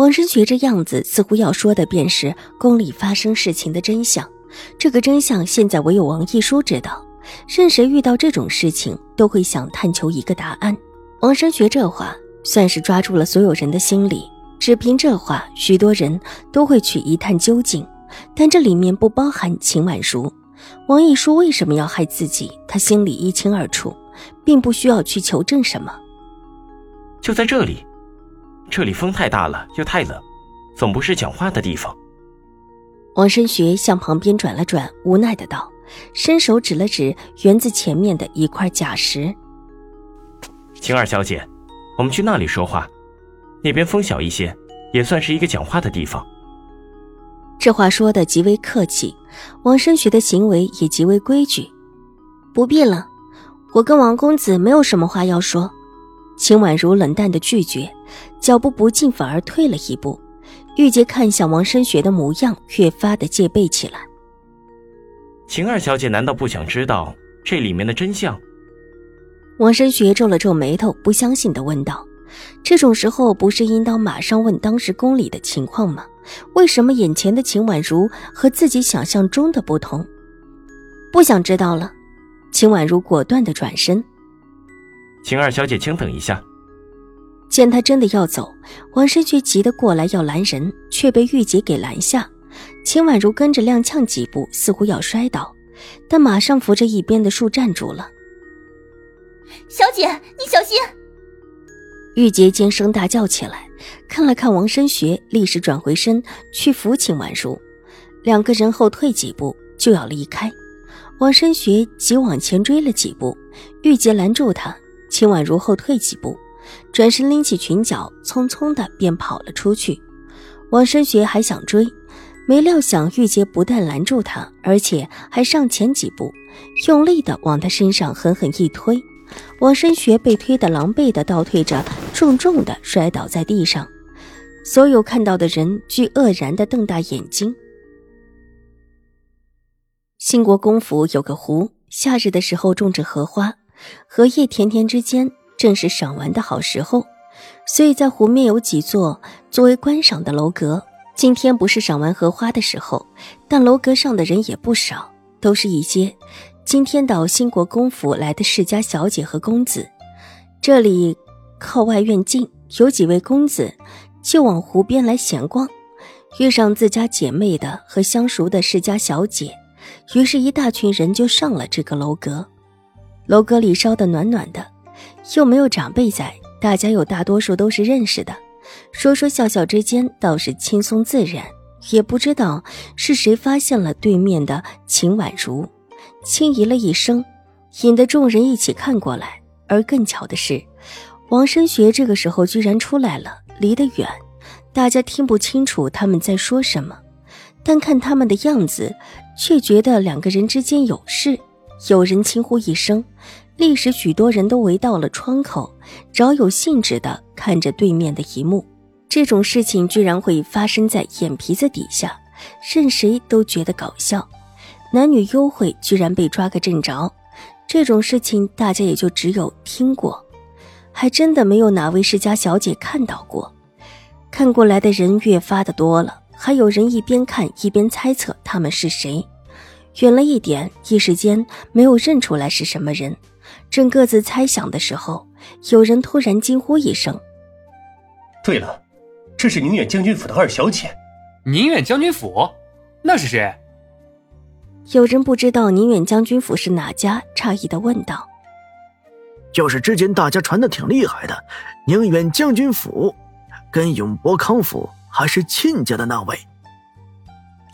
王生学这样子，似乎要说的便是宫里发生事情的真相。这个真相现在唯有王一书知道。任谁遇到这种事情，都会想探求一个答案。王生学这话算是抓住了所有人的心理。只凭这话，许多人都会去一探究竟。但这里面不包含秦婉如。王一书为什么要害自己，他心里一清二楚，并不需要去求证什么。就在这里。这里风太大了，又太冷，总不是讲话的地方。王申学向旁边转了转，无奈的道，伸手指了指园子前面的一块假石：“晴儿小姐，我们去那里说话，那边风小一些，也算是一个讲话的地方。”这话说的极为客气，王申学的行为也极为规矩。不必了，我跟王公子没有什么话要说。秦婉如冷淡的拒绝，脚步不进，反而退了一步。玉洁看向王申学的模样，越发的戒备起来。秦二小姐难道不想知道这里面的真相？王申学皱了皱眉头，不相信的问道：“这种时候不是应当马上问当时宫里的情况吗？为什么眼前的秦婉如和自己想象中的不同？”不想知道了。秦婉如果断的转身。请二小姐，请等一下。见他真的要走，王深却急得过来要拦人，却被玉洁给拦下。秦婉如跟着踉跄几步，似乎要摔倒，但马上扶着一边的树站住了。小姐，你小心！玉洁尖声大叫起来，看了看王深学，立时转回身去扶秦婉如。两个人后退几步，就要离开。王深学急往前追了几步，玉洁拦住他。秦婉如后退几步，转身拎起裙角，匆匆的便跑了出去。王深学还想追，没料想玉洁不但拦住他，而且还上前几步，用力的往他身上狠狠一推。王深学被推得狼狈的倒退着，重重的摔倒在地上。所有看到的人俱愕然的瞪大眼睛。兴国公府有个湖，夏日的时候种着荷花。荷叶田田之间，正是赏玩的好时候，所以在湖面有几座作为观赏的楼阁。今天不是赏玩荷花的时候，但楼阁上的人也不少，都是一些今天到兴国公府来的世家小姐和公子。这里靠外院近，有几位公子就往湖边来闲逛，遇上自家姐妹的和相熟的世家小姐，于是，一大群人就上了这个楼阁。楼阁里烧得暖暖的，又没有长辈在，大家有大多数都是认识的，说说笑笑之间倒是轻松自然。也不知道是谁发现了对面的秦婉如，轻咦了一声，引得众人一起看过来。而更巧的是，王生学这个时候居然出来了，离得远，大家听不清楚他们在说什么，但看他们的样子，却觉得两个人之间有事。有人轻呼一声，立时许多人都围到了窗口，饶有兴致地看着对面的一幕。这种事情居然会发生在眼皮子底下，任谁都觉得搞笑。男女幽会居然被抓个正着，这种事情大家也就只有听过，还真的没有哪位世家小姐看到过。看过来的人越发的多了，还有人一边看一边猜测他们是谁。远了一点，一时间没有认出来是什么人。正各自猜想的时候，有人突然惊呼一声：“对了，这是宁远将军府的二小姐。”宁远将军府？那是谁？有人不知道宁远将军府是哪家，诧异的问道：“就是之前大家传的挺厉害的宁远将军府，跟永博康府还是亲家的那位。”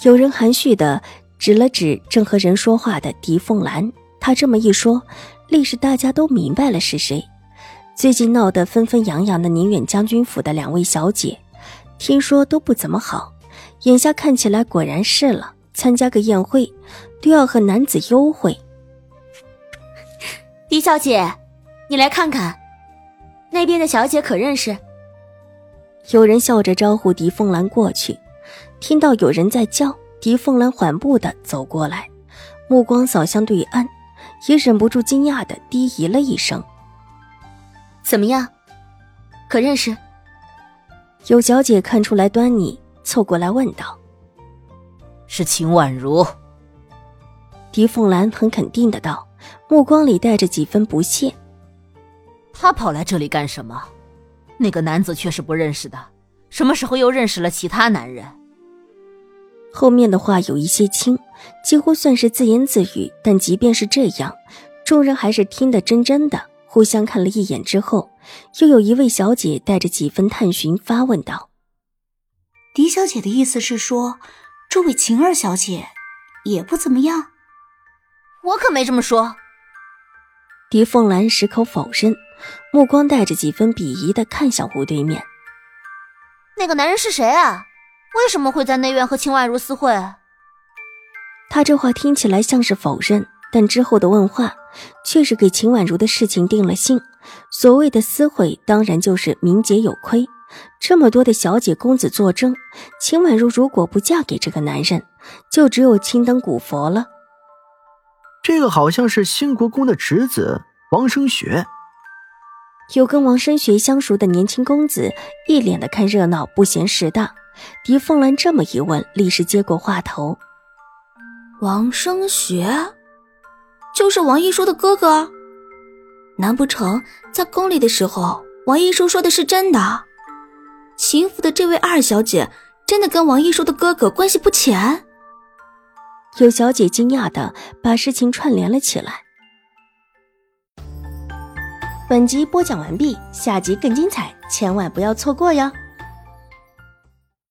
有人含蓄的。指了指正和人说话的狄凤兰，他这么一说，立时大家都明白了是谁。最近闹得纷纷扬扬的宁远将军府的两位小姐，听说都不怎么好，眼下看起来果然是了，参加个宴会都要和男子幽会。狄小姐，你来看看，那边的小姐可认识？有人笑着招呼狄凤兰过去，听到有人在叫，狄凤兰缓步的走过来，目光扫向对岸，也忍不住惊讶的低吟了一声：“怎么样，可认识？”有小姐看出来端倪，凑过来问道：“是秦婉如。”狄凤兰很肯定的道。目光里带着几分不屑。他跑来这里干什么？那个男子却是不认识的，什么时候又认识了其他男人？后面的话有一些轻，几乎算是自言自语。但即便是这样，众人还是听得真真的。互相看了一眼之后，又有一位小姐带着几分探寻发问道：“狄小姐的意思是说，这位晴儿小姐也不怎么样？”我可没这么说。狄凤兰矢口否认，目光带着几分鄙夷的看向湖对面。那个男人是谁啊？为什么会在内院和秦婉如私会？他这话听起来像是否认，但之后的问话却是给秦婉如的事情定了性。所谓的私会，当然就是名节有亏。这么多的小姐公子作证，秦婉如如果不嫁给这个男人，就只有青灯古佛了。这个好像是兴国公的侄子王生学。有跟王生学相熟的年轻公子一脸的看热闹，不嫌事大。狄凤兰这么一问，立时接过话头：“王生学，就是王一书的哥哥。难不成在宫里的时候，王一书说的是真的？秦府的这位二小姐真的跟王一书的哥哥关系不浅？”有小姐惊讶的把事情串联了起来。本集播讲完毕，下集更精彩，千万不要错过哟。